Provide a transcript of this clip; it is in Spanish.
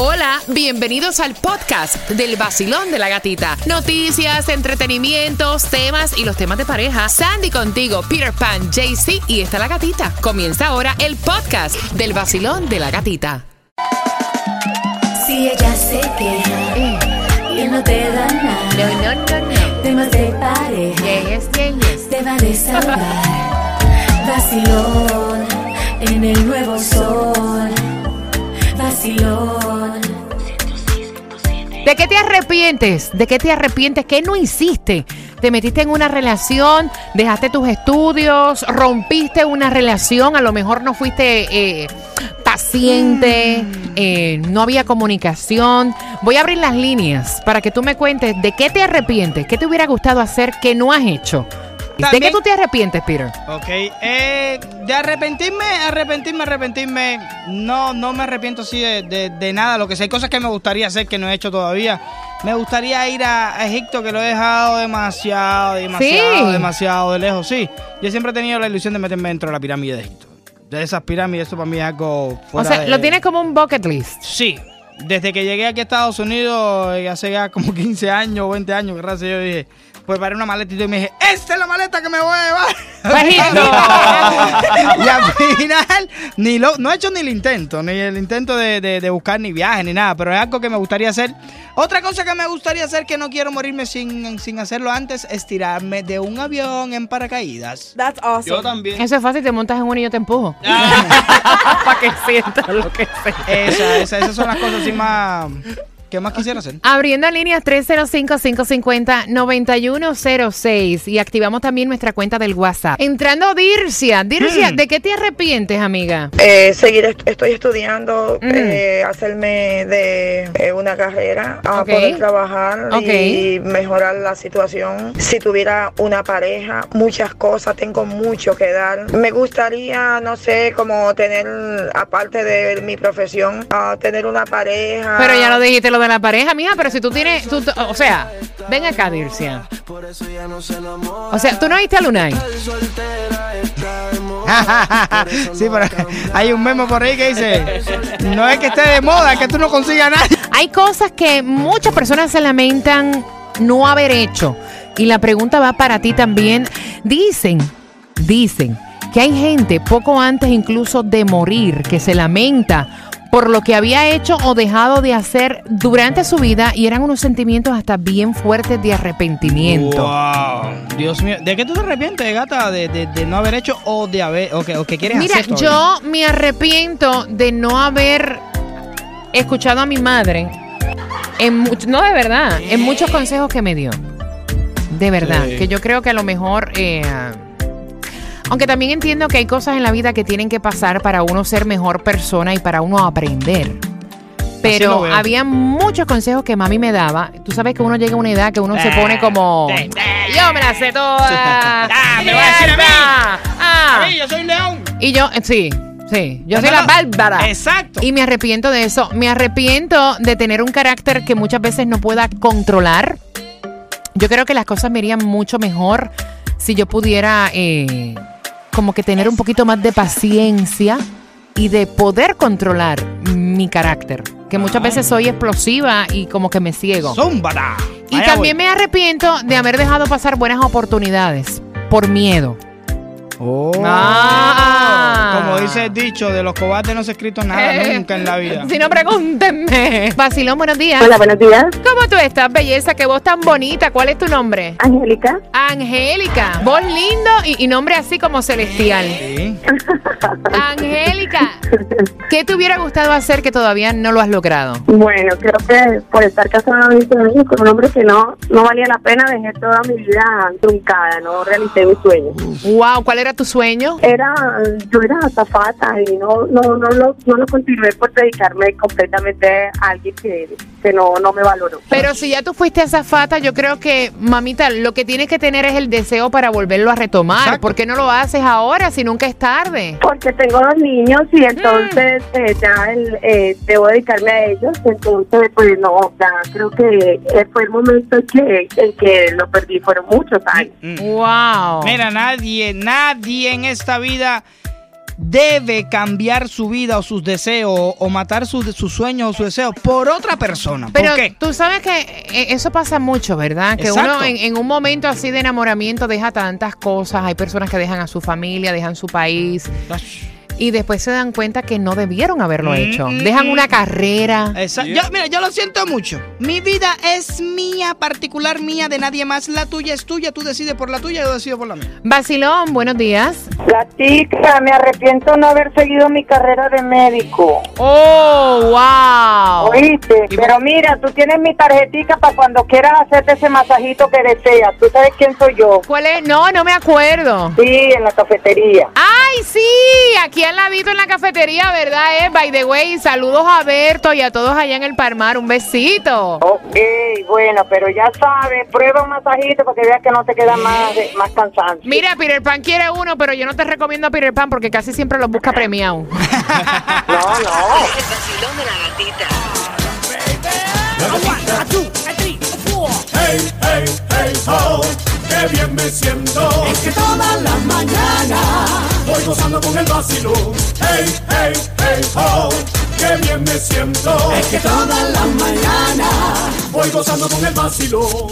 Hola, bienvenidos al podcast del vacilón de la gatita. Noticias, entretenimientos, temas y los temas de pareja. Sandy contigo, Peter Pan, JC y está la gatita. Comienza ahora el podcast del vacilón de la gatita. Si ella se queja y él no te da nada, No, no, no, no. temas de pareja Yes, yes, yes. te va a desahogar. Vacilón en el nuevo sol. Vacilón. ¿De qué te arrepientes? ¿De qué te arrepientes? ¿Qué no hiciste? ¿Te metiste en una relación? ¿Dejaste tus estudios? ¿Rompiste una relación? A lo mejor no fuiste eh, paciente, eh, no había comunicación. Voy a abrir las líneas para que tú me cuentes de qué te arrepientes, qué te hubiera gustado hacer que no has hecho. ¿De qué tú te arrepientes, Peter? Ok, eh, de arrepentirme, arrepentirme, arrepentirme, no, no me arrepiento así de, de- de nada, lo que sé, hay cosas que me gustaría hacer que no he hecho todavía. Me gustaría ir a, a Egipto, que lo he dejado demasiado, demasiado, Sí. demasiado de lejos, sí. Yo siempre he tenido la ilusión de meterme dentro de la pirámide de Egipto. De esas pirámides, eso para mí es algo O fuera sea, de- lo tienes como un bucket list. Sí. Desde que llegué aquí a Estados Unidos, eh, hace ya como 15 años o 20 años, raza, yo dije, pues para una maletita y me dije, esta es la maleta que me voy a llevar. Bajito. y al final, ni lo, no he hecho ni el intento, ni el intento de, de- de buscar ni viaje, ni nada, pero es algo que me gustaría hacer. Otra cosa que me gustaría hacer, que no quiero morirme sin, sin hacerlo antes, es tirarme de un avión en paracaídas. That's awesome. Yo también. Eso es fácil, te montas en uno y yo te empujo. Ah. Para que sientas lo que sea. Esa, esa- esas son las cosas así más que más quisiera hacer. Abriendo líneas 305-550-9106 y activamos también nuestra cuenta del WhatsApp. Entrando Dircia. Dircia, ¿de qué te arrepientes, amiga? Eh, seguir, est- estoy estudiando, Mm. eh, hacerme de eh, una carrera, a poder trabajar y mejorar la situación. Si tuviera una pareja, muchas cosas, tengo mucho que dar. Me gustaría, no sé, como tener, aparte de mi profesión, ah, tener una pareja. Pero ya lo dijiste lo de la pareja, mija, pero si tú tienes, tú- o sea, ven acá, Dircia. O sea, tú no viste a Lunay. sí, pero hay un memo por ahí que dice, no es que esté de moda, es que tú no consigas a nadie. Hay cosas que muchas personas se lamentan no haber hecho. Y la pregunta va para ti también. Dicen, dicen que hay gente poco antes incluso de morir que se lamenta por lo que había hecho o dejado de hacer durante su vida y eran unos sentimientos hasta bien fuertes de arrepentimiento. Wow, Dios mío, ¿de qué tú te arrepientes, gata? ¿De, de- de no haber hecho o de haber, o que, o que quieres Mira, hacer yo me arrepiento de no haber escuchado a mi madre en no de verdad, en muchos consejos que me dio. De verdad, Sí. que yo creo que a lo mejor eh, aunque también entiendo que hay cosas en la vida que tienen que pasar para uno ser mejor persona y para uno aprender. Pero había muchos consejos que mami me daba. Tú sabes que uno llega a una edad que uno se pone como... Eh, eh. Yo me la sé toda. Ah, me va a decir a mí. Ah. Yo soy león. Y yo, eh, sí, sí, yo No, soy no, la bárbara. Exacto. Y me arrepiento de eso. Me arrepiento de tener un carácter que muchas veces no pueda controlar. Yo creo que las cosas me irían mucho mejor si yo pudiera eh, como que tener un poquito más de paciencia y de poder controlar mi carácter. Que muchas veces soy explosiva y como que me ciego. Zúmbata. Y Allá también voy. me arrepiento de haber dejado pasar buenas oportunidades por miedo. Oh. Ah. Como dice el dicho, de los cobardes no se ha escrito nada Eh, nunca en la vida. Si no, pregúntenme. Basilón, buenos días. Hola, buenos días. ¿Cómo tú estás, belleza? Qué voz tan bonita. ¿Cuál es tu nombre? Angélica. Angélica. Voz lindo y, y nombre así como celestial. Sí. Angélica. ¿Qué te hubiera gustado hacer que todavía no lo has logrado? Bueno, creo que por estar casada 20 años con un hombre que no, no valía la pena, dejé toda mi vida truncada, no realicé mis sueños. Wow, ¿cuál era tu sueño? Era, yo era azafata y no, no, no, lo, no lo continué por dedicarme completamente a alguien que, que no, no me valoró. Pero si ya tú fuiste azafata, yo creo que, mamita, lo que tienes que tener es el deseo para volverlo a retomar. Exacto. ¿Por qué no lo haces ahora si nunca es tarde? Porque tengo dos niños y entonces eh, ya el, eh, debo dedicarme a ellos. Entonces, pues no, ya creo que eh, fue el momento en que, en que lo perdí. Fueron muchos años. Mm. Wow. Mira, nadie, nadie en esta vida debe cambiar su vida o sus deseos o matar sus, sus sueños o sus deseos por otra persona. Pero ¿Por qué? tú sabes que eh, eso pasa mucho, ¿verdad? Que Exacto. uno en, en un momento así de enamoramiento deja tantas cosas. Hay personas que dejan a su familia, dejan su país y después se dan cuenta que no debieron haberlo Mm, hecho. mm, Dejan mm. una carrera. Yo, mira, yo lo siento mucho. Mi vida es mía, particular mía, de nadie más. La tuya es tuya, tú decides por la tuya, yo decido por la mía. Basilón, buenos días. La chica, me arrepiento no haber seguido mi carrera de médico. Oh, wow. Oíste, pero mira, tú tienes mi tarjetica para cuando quieras hacerte ese masajito que deseas. ¿Tú sabes quién soy yo? ¿Cuál es? No, no me acuerdo. Sí, en la cafetería. ¡Ay, sí! Aquí al ladito en la cafetería, ¿verdad? Eh? By the way, saludos a Berto y a todos allá en el Parmar. Un besito. Ok, bueno, pero ya sabes, prueba un masajito para que veas que no te queda más, más cansancio. Mira, Peter Pan quiere uno, pero yo no te recomiendo a Peter Pan porque casi siempre los busca premiado. No, no. El vacilón de la gatita. Hey, hey, hey, ho, qué bien me siento. Es que toda la mañana voy gozando con el vacilón. Hey, hey, hey, ho, qué bien me siento. Es que toda la mañana voy gozando con el vacilón.